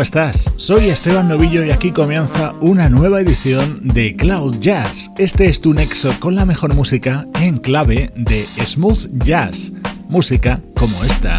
¿Cómo estás? Soy Esteban Novillo y aquí comienza una nueva edición de Cloud Jazz. Este es tu nexo con la mejor música en clave de smooth jazz, música como esta.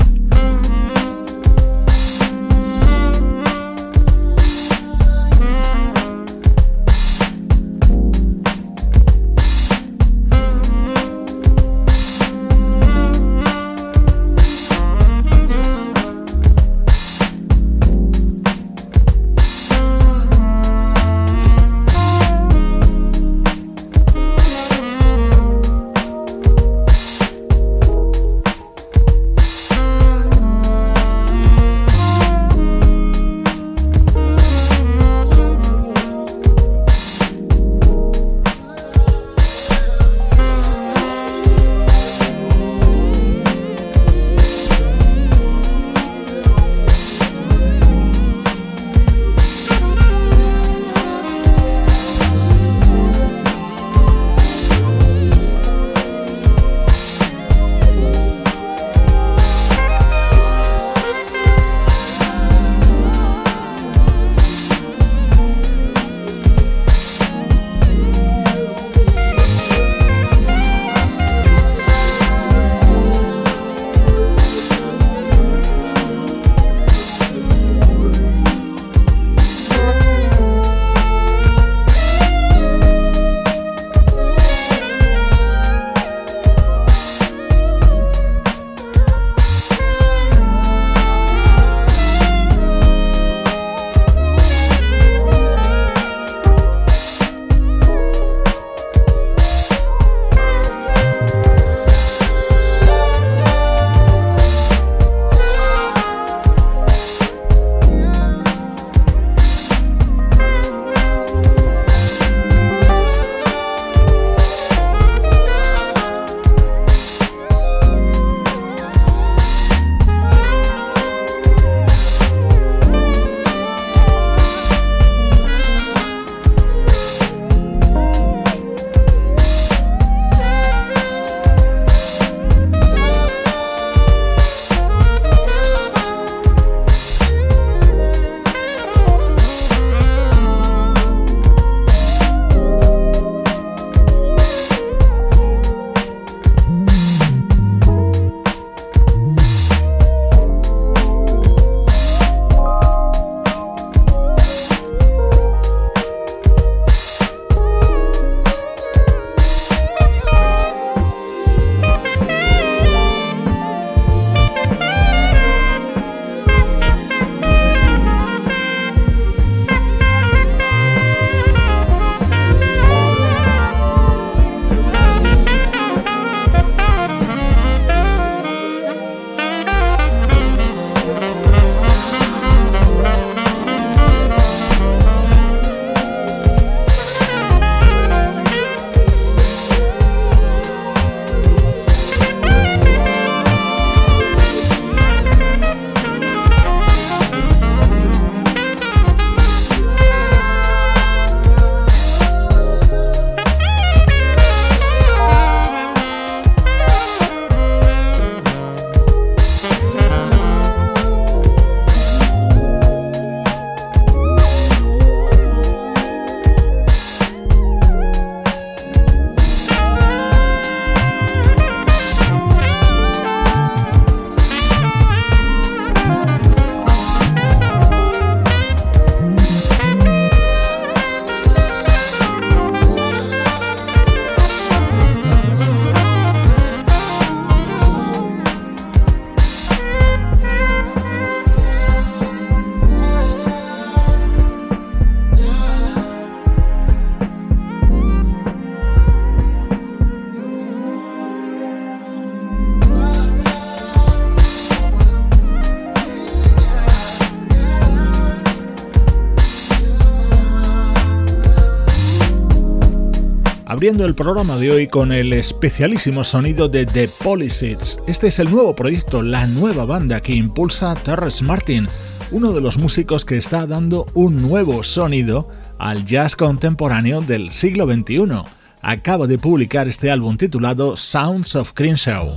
Abriendo el programa de hoy con el especialísimo sonido de The Polyseeds. Este es el nuevo proyecto, la nueva banda que impulsa Terrence Martin, uno de los músicos que está dando un nuevo sonido al jazz contemporáneo del siglo XXI. Acaba de publicar este álbum titulado Sounds of Crenshaw.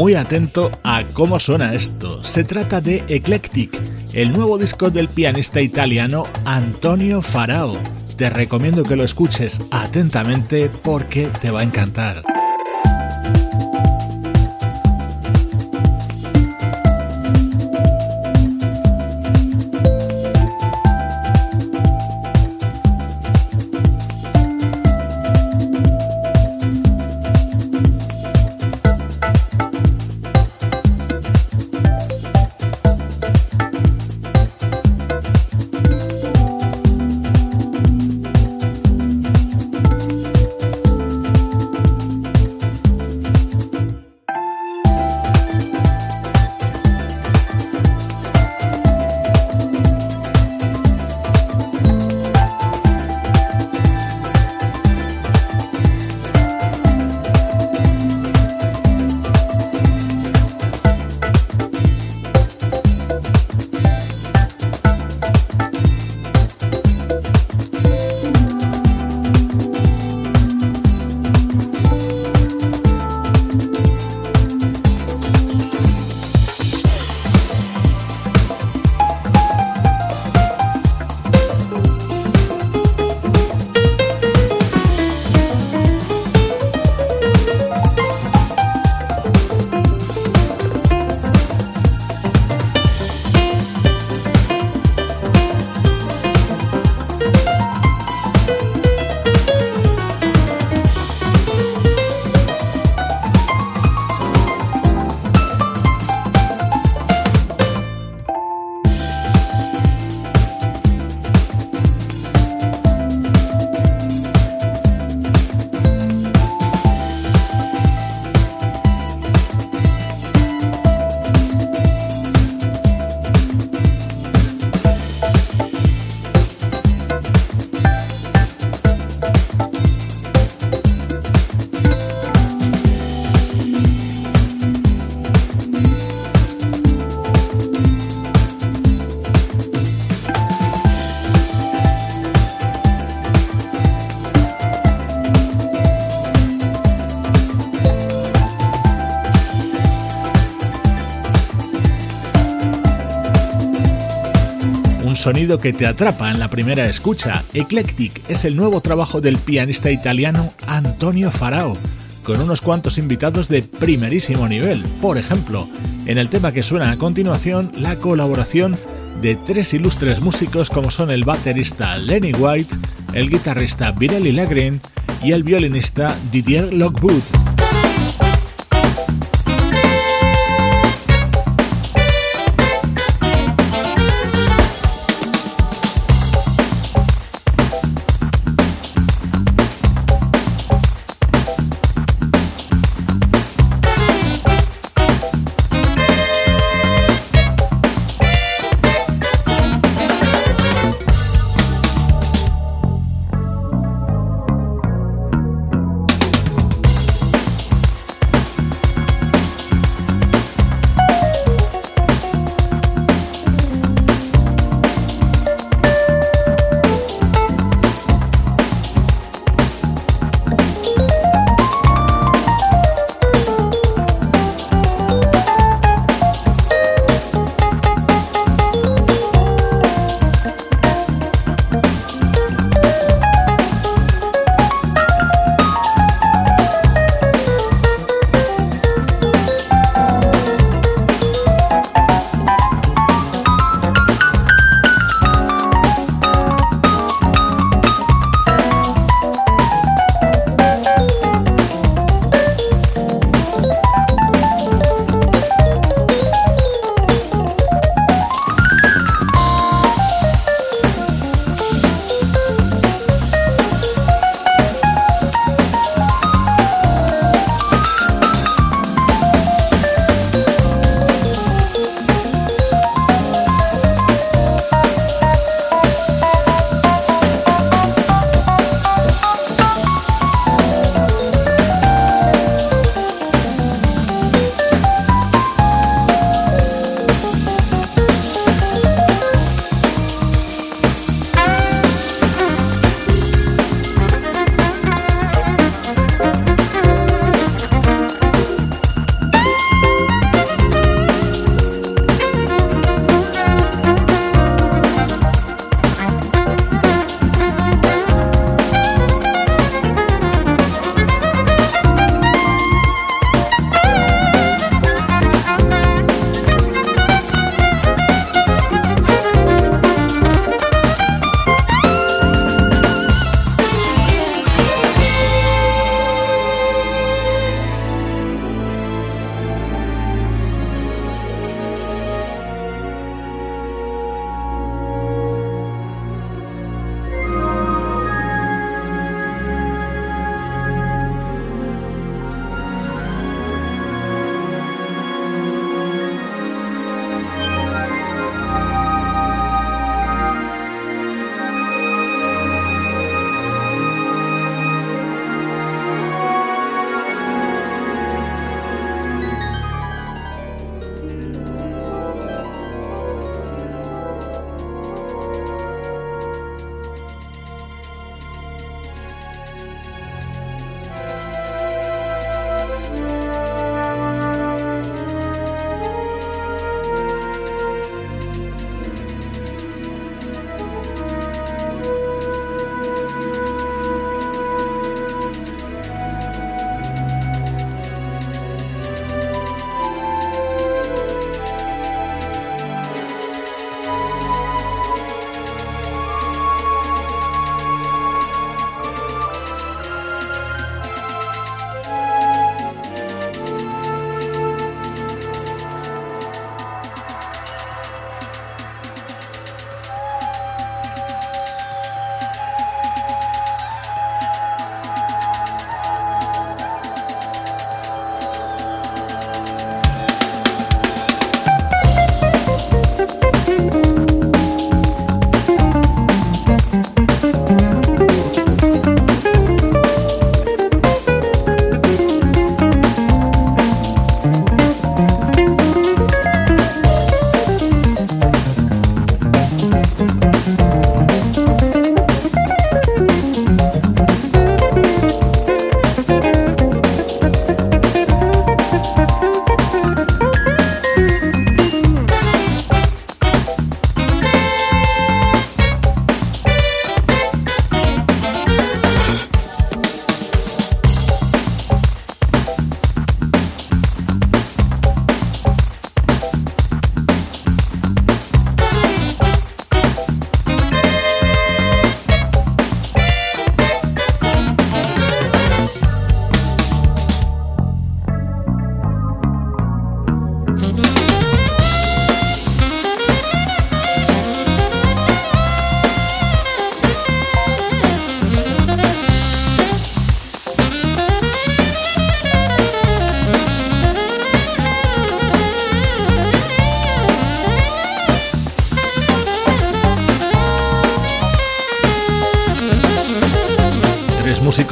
Muy atento a cómo suena esto. Se trata de Eclectic, el nuevo disco del pianista italiano Antonio Farao. Te recomiendo que lo escuches atentamente porque te va a encantar. Sonido que te atrapa en la primera escucha. Eclectic es el nuevo trabajo del pianista italiano Antonio Farao, con unos cuantos invitados de primerísimo nivel. Por ejemplo, en el tema que suena a continuación, la colaboración de tres ilustres músicos como son el baterista Lenny White, el guitarrista Virelli Lagrin y el violinista Didier Lockwood.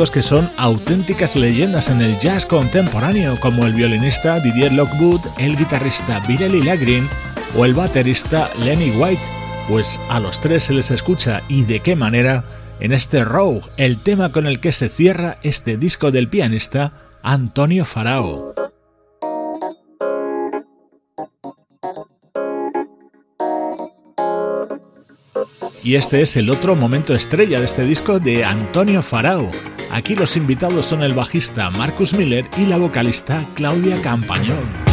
Que son auténticas leyendas en el jazz contemporáneo, como el violinista Didier Lockwood, el guitarrista Vireli Lagrin o el baterista Lenny White. Pues a los tres se les escucha y de qué manera en este Rogue, el tema con el que se cierra este disco del pianista Antonio Farao. Y este es el otro momento estrella de este disco de Antonio Farao. Aquí los invitados son el bajista Marcus Miller y la vocalista Claudia Campañón.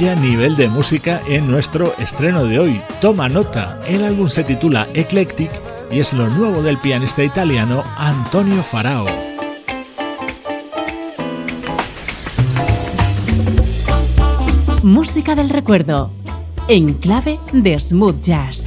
Nivel de música en nuestro estreno de hoy. Toma nota, el álbum se titula Eclectic y es lo nuevo del pianista italiano Antonio Farao. Música del recuerdo, en clave de smooth jazz.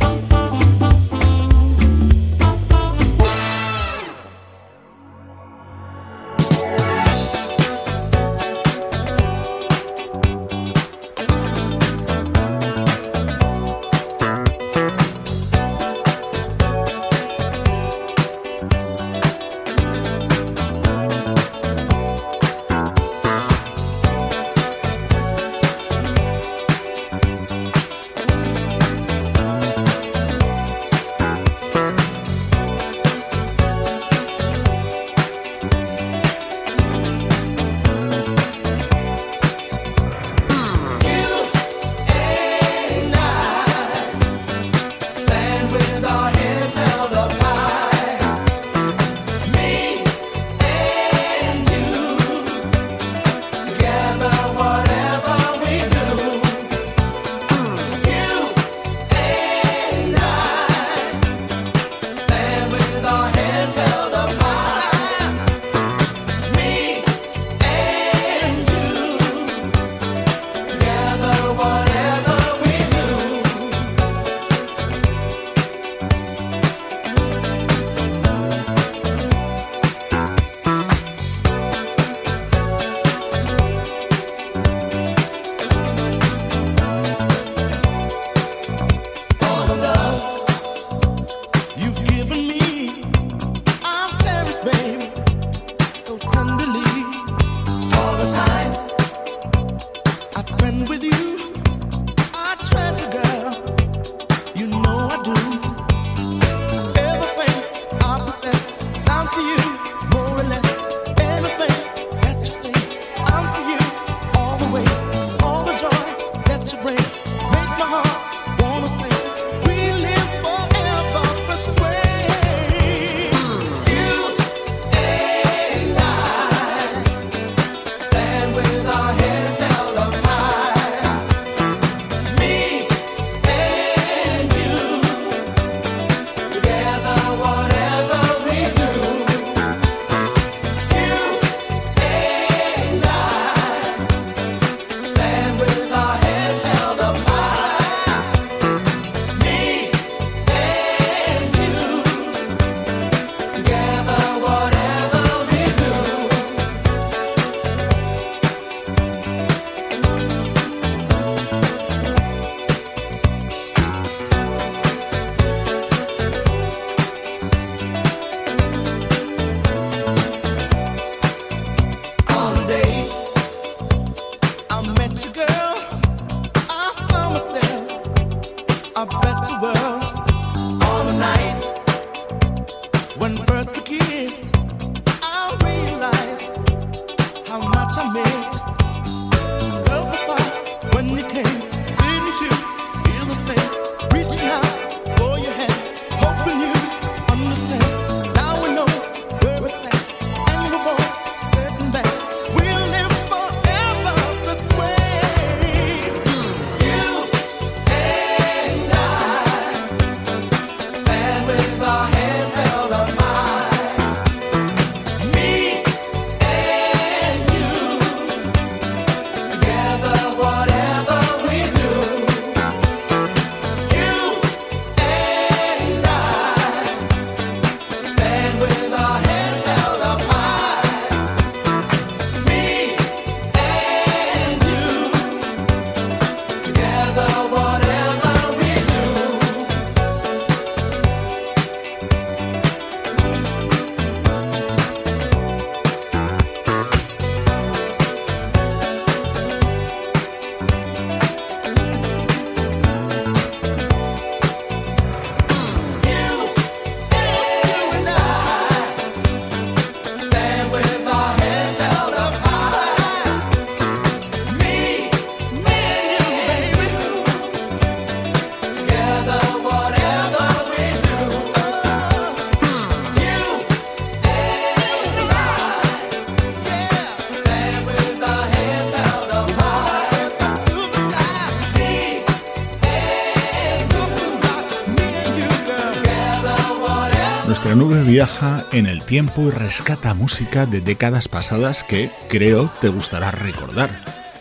Y rescata música de décadas pasadas que creo te gustará recordar.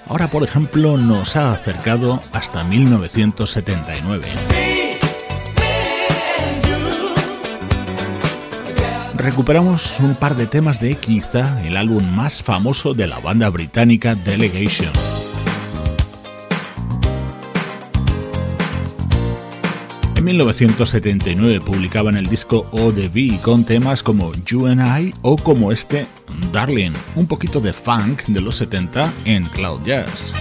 Ahora, por ejemplo, nos ha acercado hasta 1979. Recuperamos un par de temas de quizá el álbum más famoso de la banda británica Delegation. 1979 publicaban el disco O.D.B. con temas como You and I o como este Darling, un poquito de funk de los 70 en Cloud Jazz.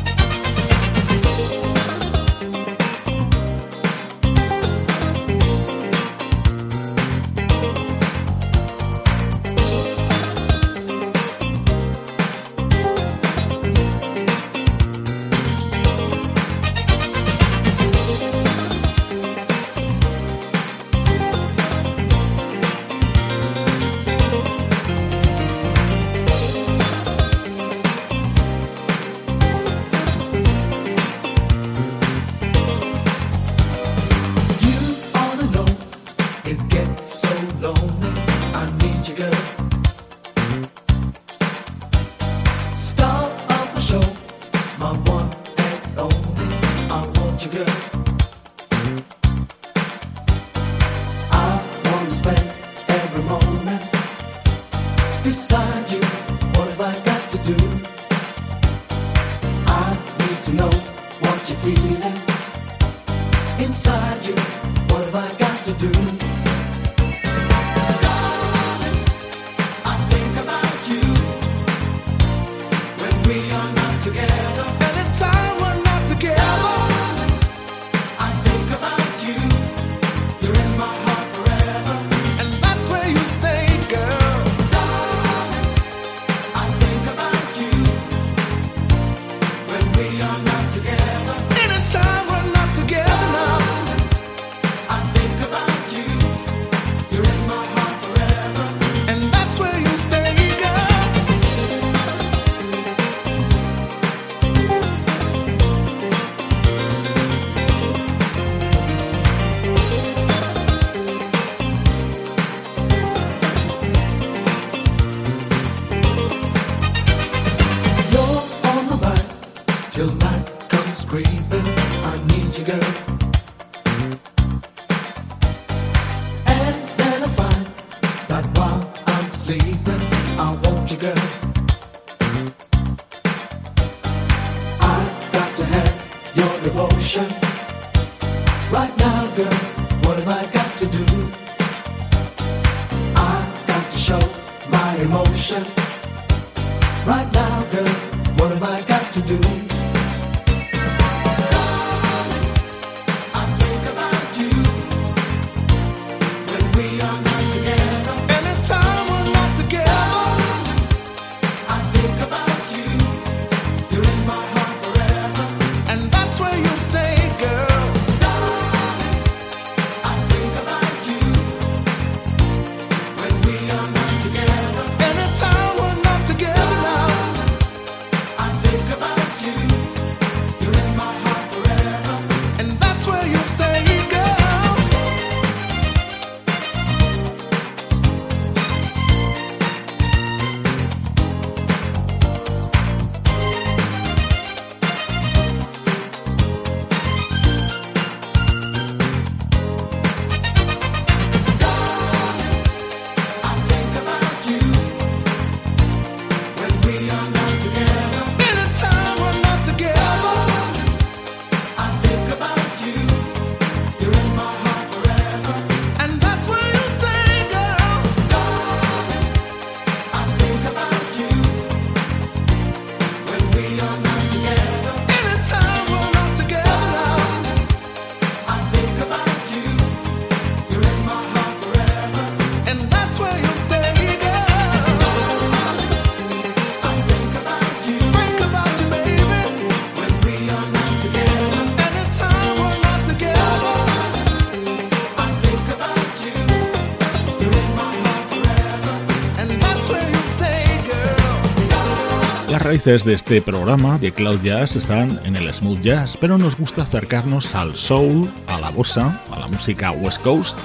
Raíces de este programa de Cloud Jazz están en el smooth jazz, pero nos gusta acercarnos al soul, a la bossa, a la música West Coast,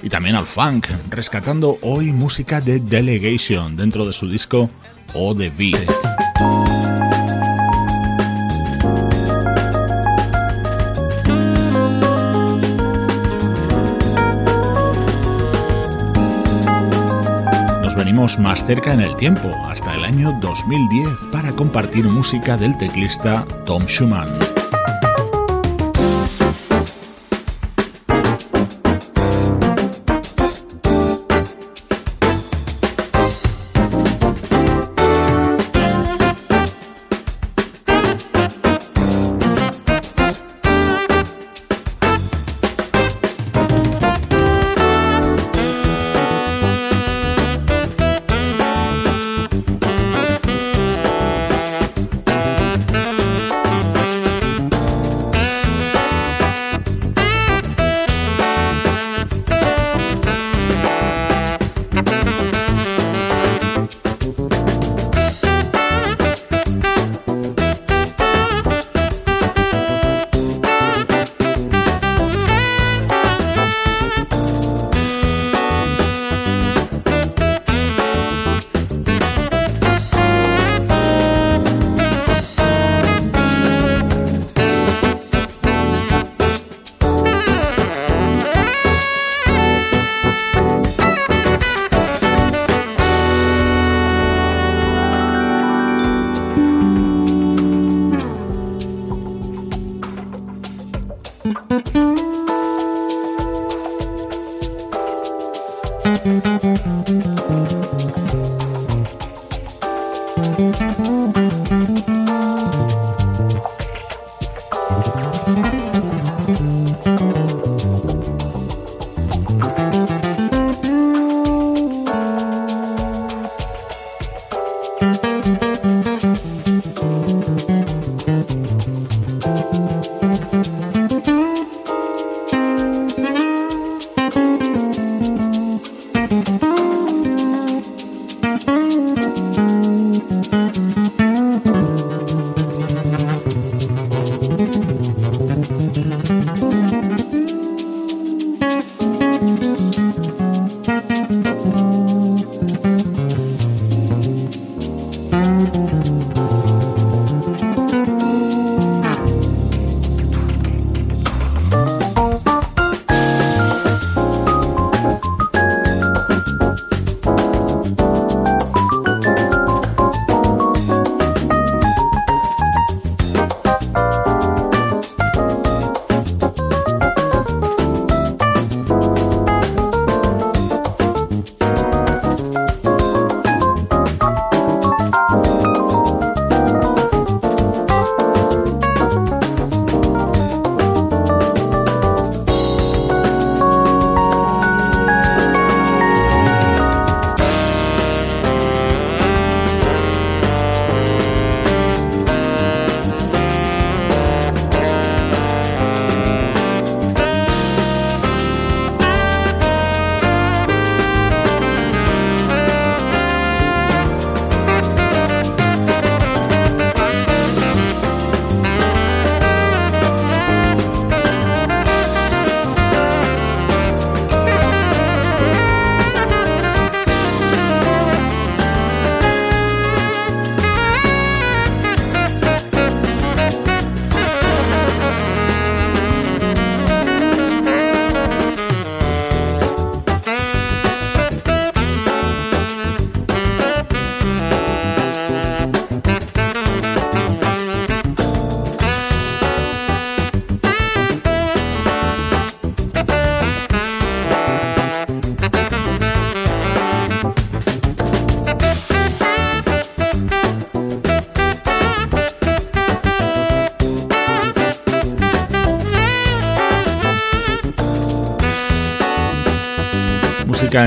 y también al funk, rescatando hoy música de Delegation dentro de su disco O The Beat. Nos venimos más cerca en el tiempo, hasta año 2010, para compartir música del teclista Tom Schumann.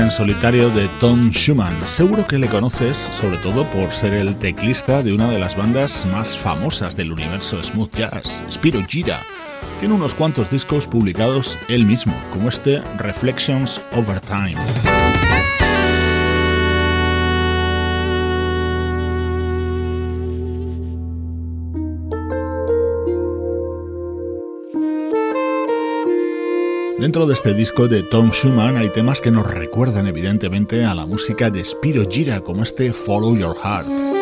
En solitario de Tom Schumann. Seguro que le conoces, sobre todo por ser el teclista de una de las bandas más famosas del universo smooth jazz, Spiro Gira. Tiene unos cuantos discos publicados él mismo, como este Reflections Over Time. Dentro de este disco de Tom Schumann hay temas que nos recuerdan evidentemente a la música de Spiro Gira, como este Follow Your Heart.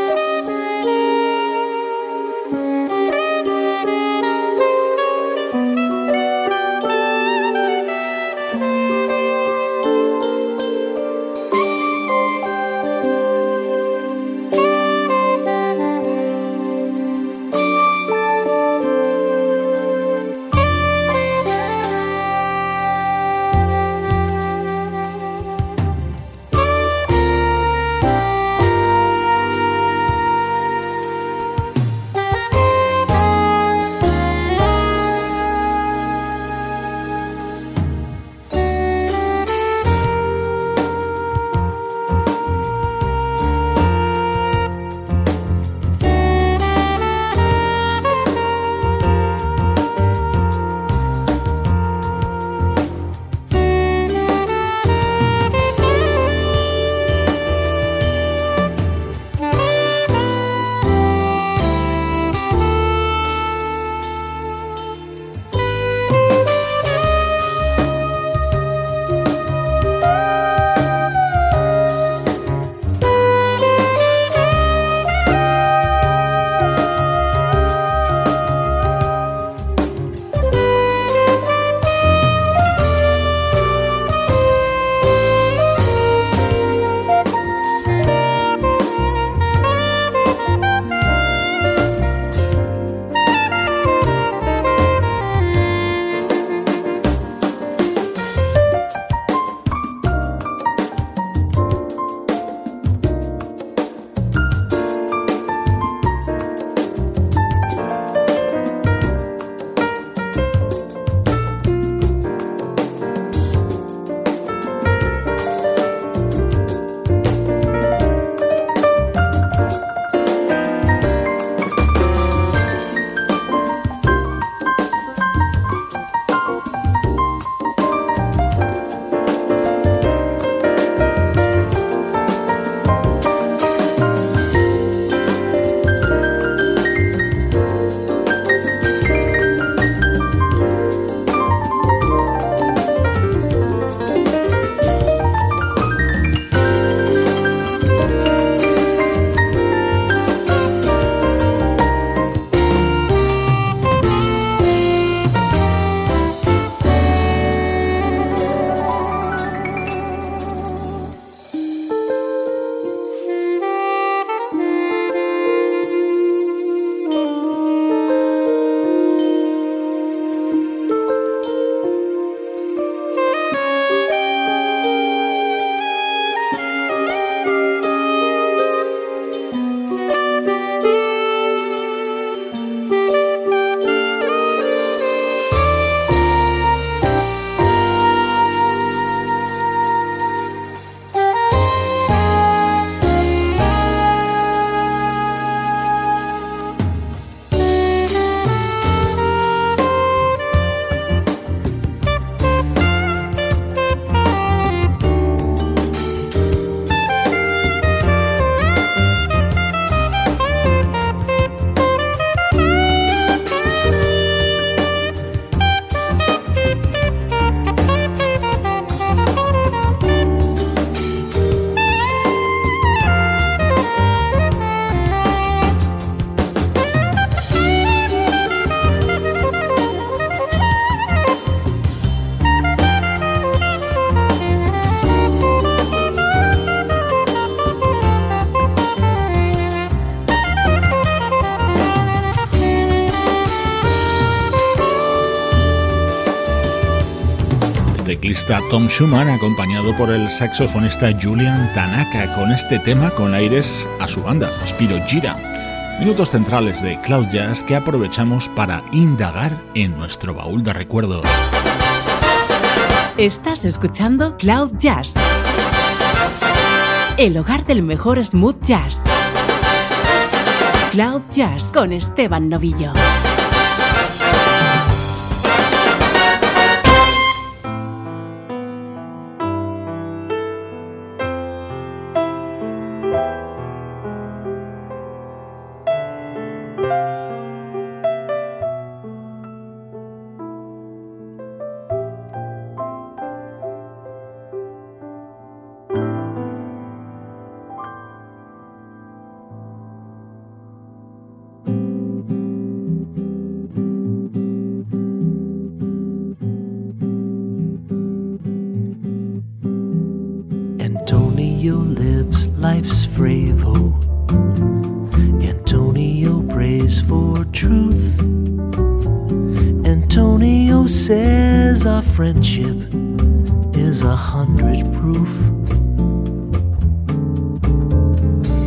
Tom Schumann acompañado por el saxofonista Julian Tanaka con este tema con aires a su banda, Spiro Gira. Minutos centrales de Cloud Jazz que aprovechamos para indagar en nuestro baúl de recuerdos. Estás escuchando Cloud Jazz, el hogar del mejor smooth jazz. Cloud Jazz con Esteban Novillo. Friendship is a hundred proof.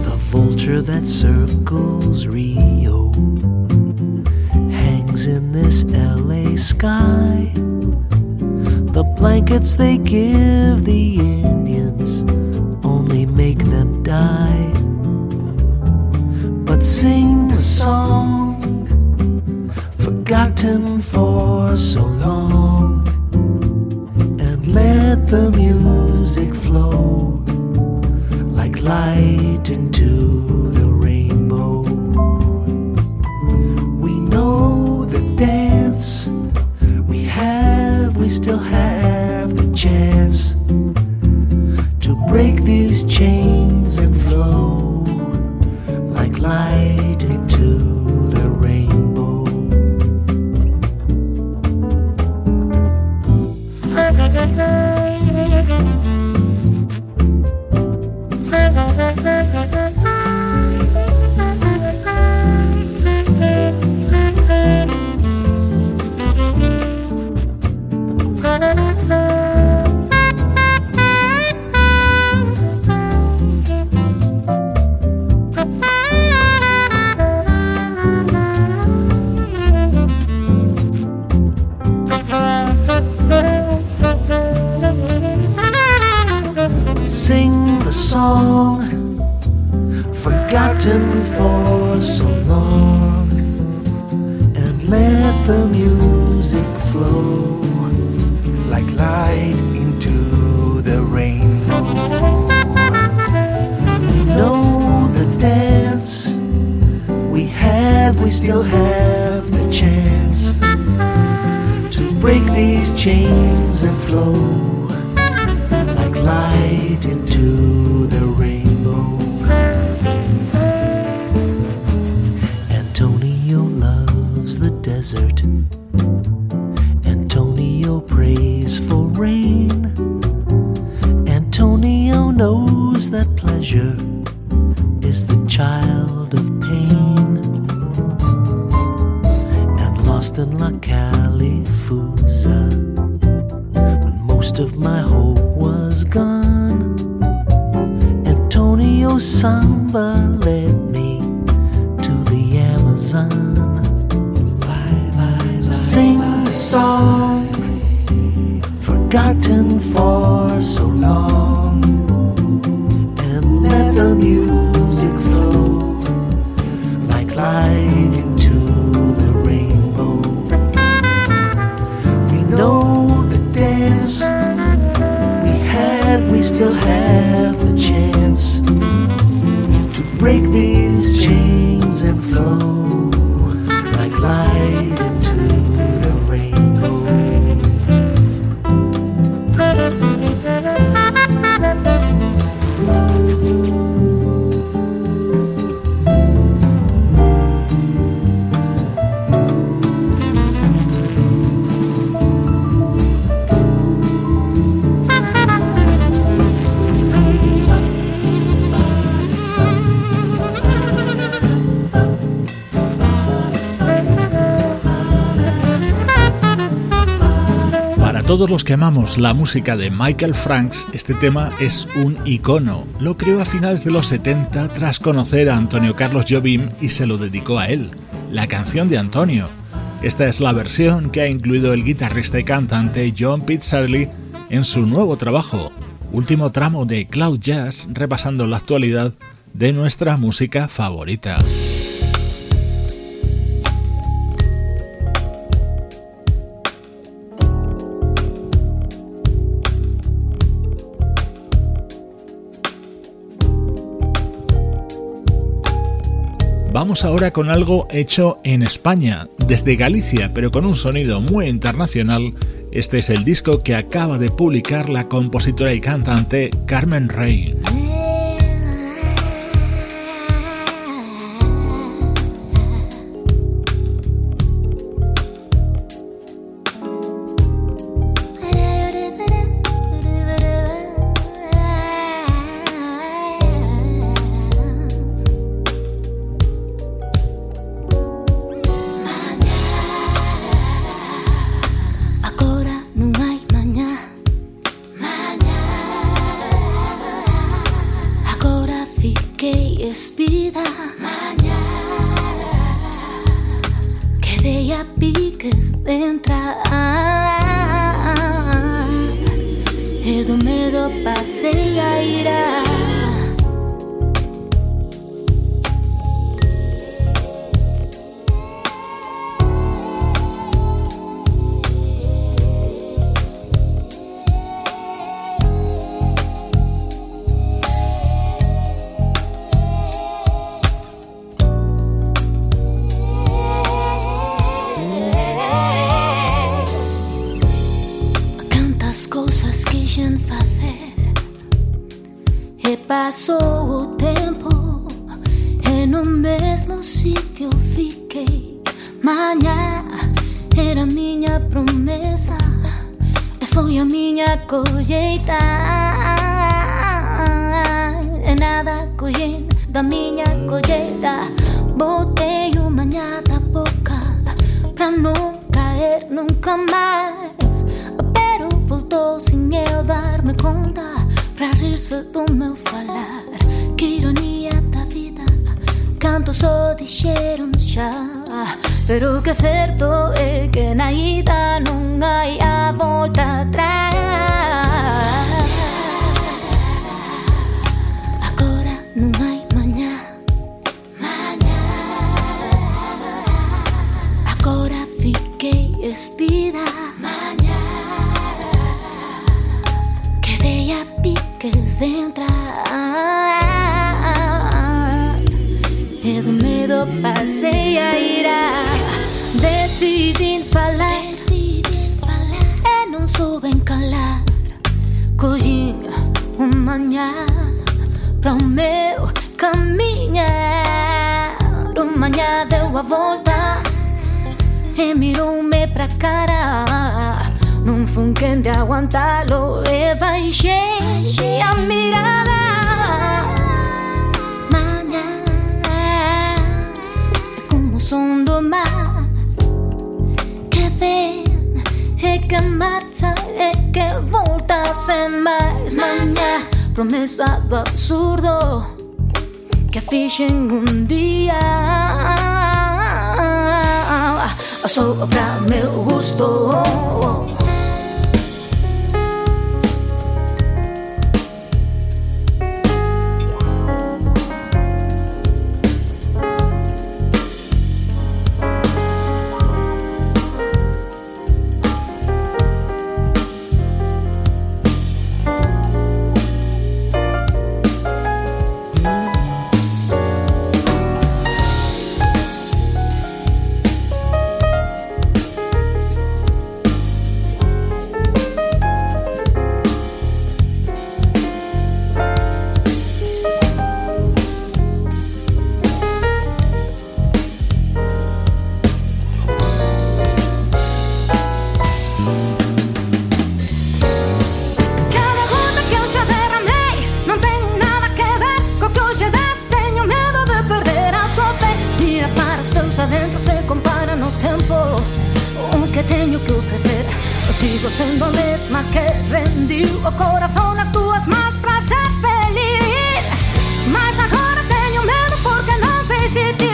The vulture that circles Rio hangs in this LA sky. The blankets they give the todos los que amamos la música de Michael Franks, este tema es un icono. Lo creó a finales de los 70 tras conocer a Antonio Carlos Jobim y se lo dedicó a él, la canción de Antonio. Esta es la versión que ha incluido el guitarrista y cantante John Pizzarelli en su nuevo trabajo, último tramo de Cloud Jazz repasando la actualidad de nuestra música favorita. Ahora con algo hecho en España, desde Galicia, pero con un sonido muy internacional. Este es el disco que acaba de publicar la compositora y cantante Carmen Rey. encontrar. Todo ah, ah, ah, medo passeia irá. De entrar. E do medo passei a ira. Decidi falar. E não soube calar. Cozinha um manhã para o meu caminhar. O manhã deu a volta e mirou-me pra cara. Não foi quem de aguantá-lo e baixei a mirada. Manhã é como o som do mar que vem e que marcha e que volta sem mais. Manhã, promessa do absurdo que fiz em um dia. Sopra meu gosto adentro se compara no tempo O que teño que ofrecer. Eu sigo sendo a mesma que rendiu o corazón. As túas más pra ser feliz. Mas agora teño medo porque non sei se ti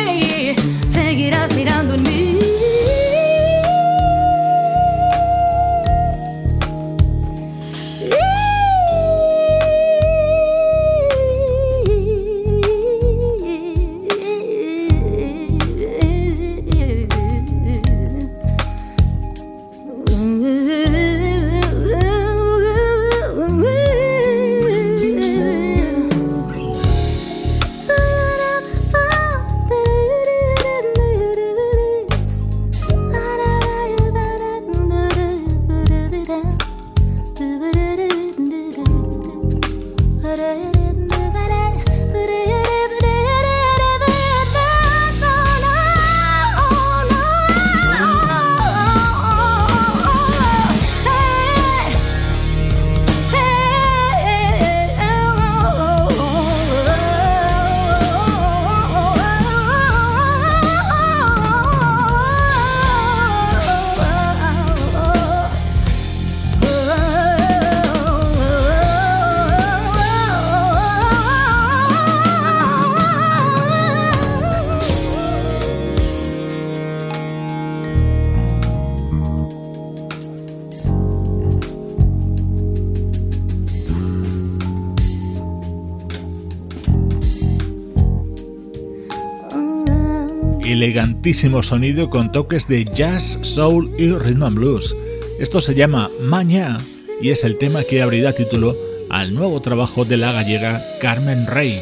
sonido con toques de jazz, soul y rhythm and blues. Esto se llama Maña y es el tema que abrirá título al nuevo trabajo de la gallega Carmen Rey,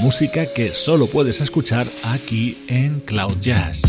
música que solo puedes escuchar aquí en Cloud Jazz.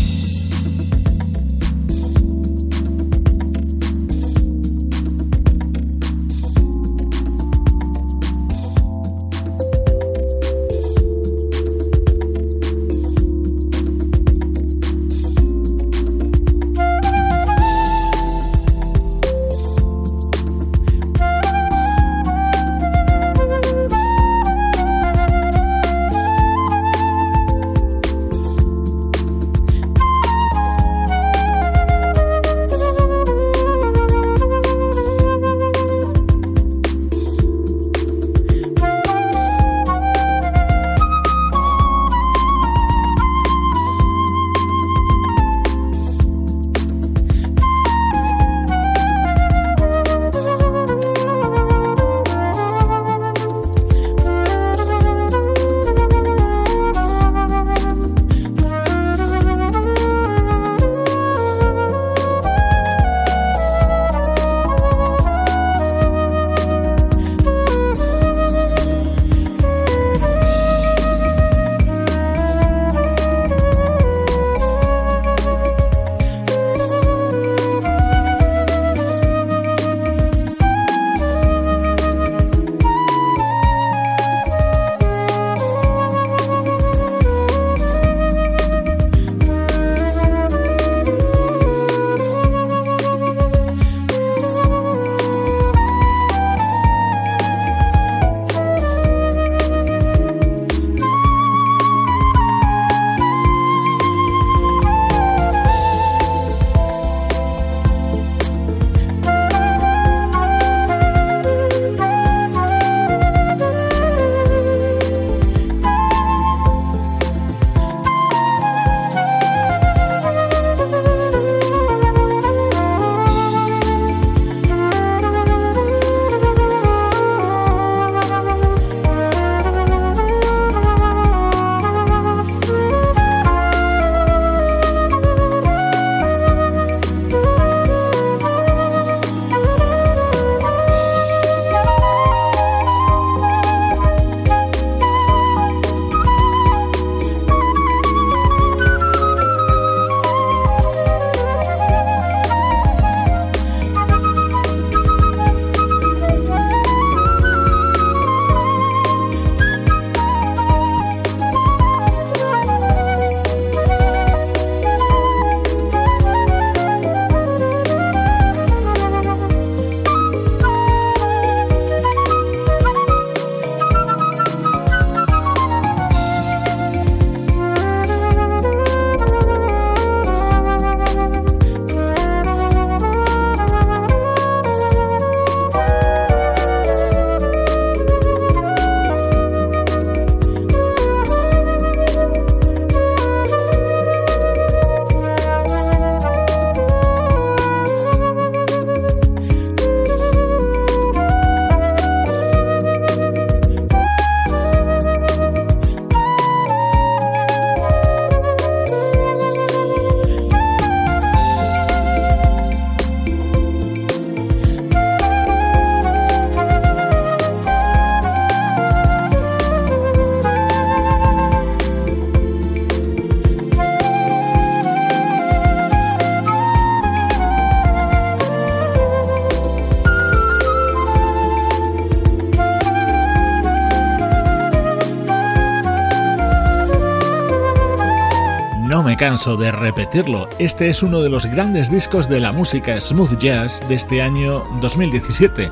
De repetirlo, este es uno de los grandes discos de la música smooth jazz de este año 2017.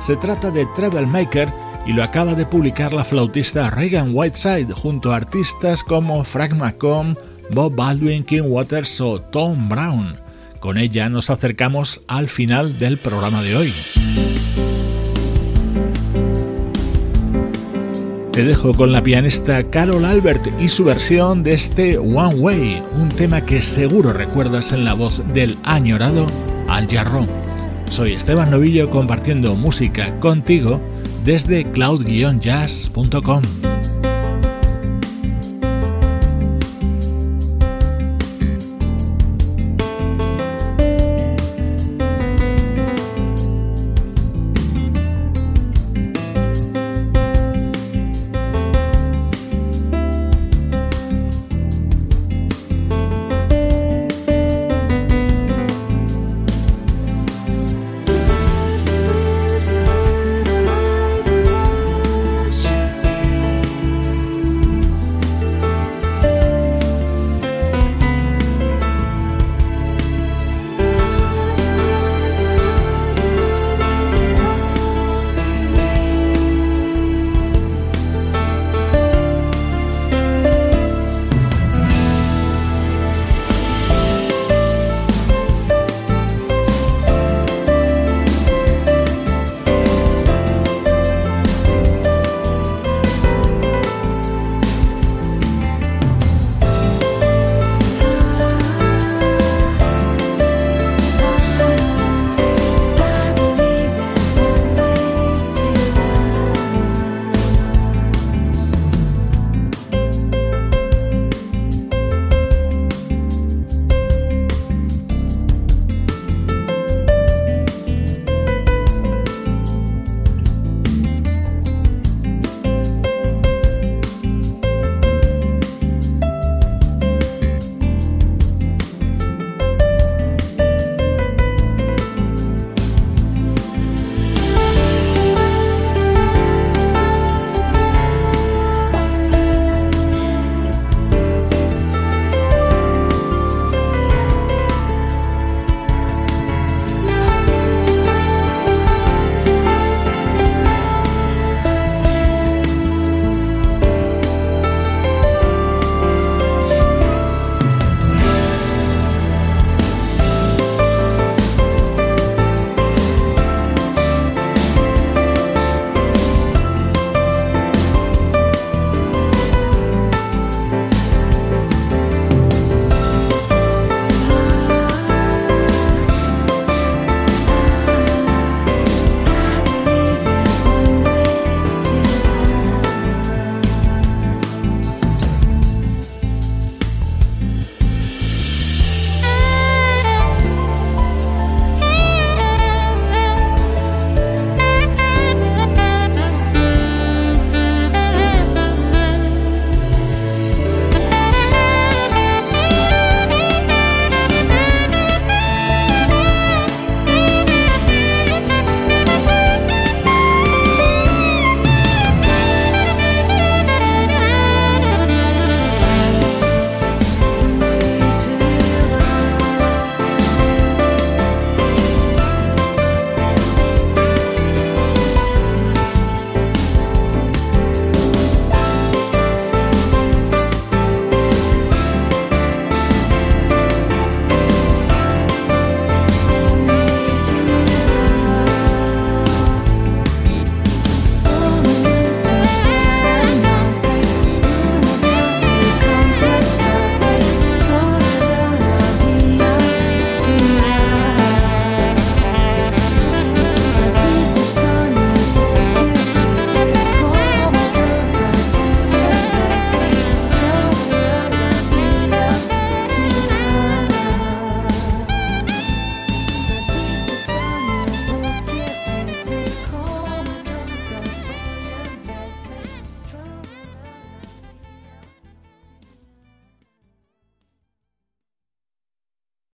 Se trata de Travel Maker y lo acaba de publicar la flautista Reagan Whiteside junto a artistas como Frank McComb, Bob Baldwin, King Waters o Tom Brown. Con ella nos acercamos al final del programa de hoy. Te dejo con la pianista Carol Albert y su versión de este One Way, un tema que seguro recuerdas en la voz del añorado Al Jarrón. Soy Esteban Novillo compartiendo música contigo desde cloud-jazz.com.